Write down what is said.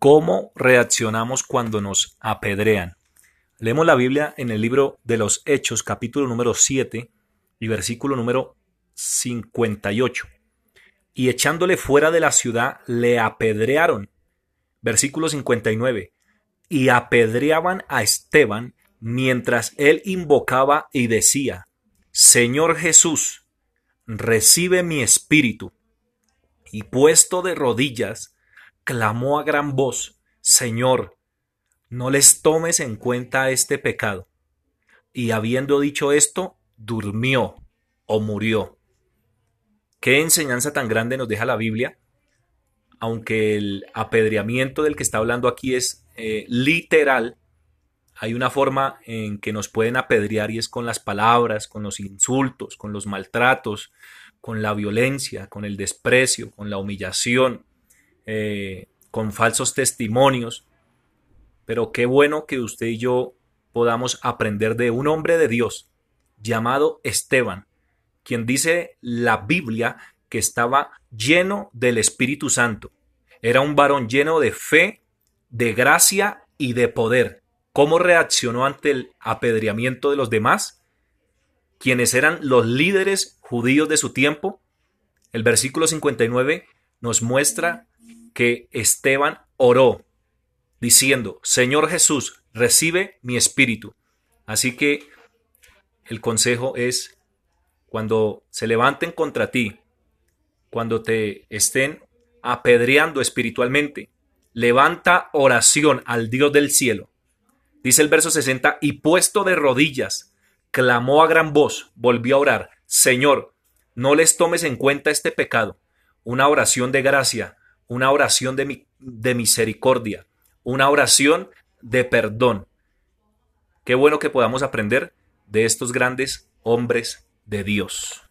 ¿Cómo reaccionamos cuando nos apedrean? Leemos la Biblia en el libro de los Hechos, capítulo número 7 y versículo número 58. Y echándole fuera de la ciudad, le apedrearon. Versículo 59. Y apedreaban a Esteban mientras él invocaba y decía, Señor Jesús, recibe mi espíritu. Y puesto de rodillas, clamó a gran voz, Señor, no les tomes en cuenta este pecado. Y habiendo dicho esto, durmió o murió. ¿Qué enseñanza tan grande nos deja la Biblia? Aunque el apedreamiento del que está hablando aquí es eh, literal, hay una forma en que nos pueden apedrear y es con las palabras, con los insultos, con los maltratos, con la violencia, con el desprecio, con la humillación, eh, con falsos testimonios. Pero qué bueno que usted y yo podamos aprender de un hombre de Dios llamado Esteban, quien dice la Biblia que estaba lleno del Espíritu Santo. Era un varón lleno de fe, de gracia y de poder. ¿Cómo reaccionó ante el apedreamiento de los demás? Quienes eran los líderes judíos de su tiempo. El versículo 59 nos muestra que Esteban oró diciendo, Señor Jesús, recibe mi espíritu. Así que el consejo es, cuando se levanten contra ti, cuando te estén apedreando espiritualmente, levanta oración al Dios del cielo. Dice el verso 60, y puesto de rodillas, clamó a gran voz, volvió a orar, Señor, no les tomes en cuenta este pecado. Una oración de gracia, una oración de, de misericordia, una oración de perdón. Qué bueno que podamos aprender de estos grandes hombres de Dios.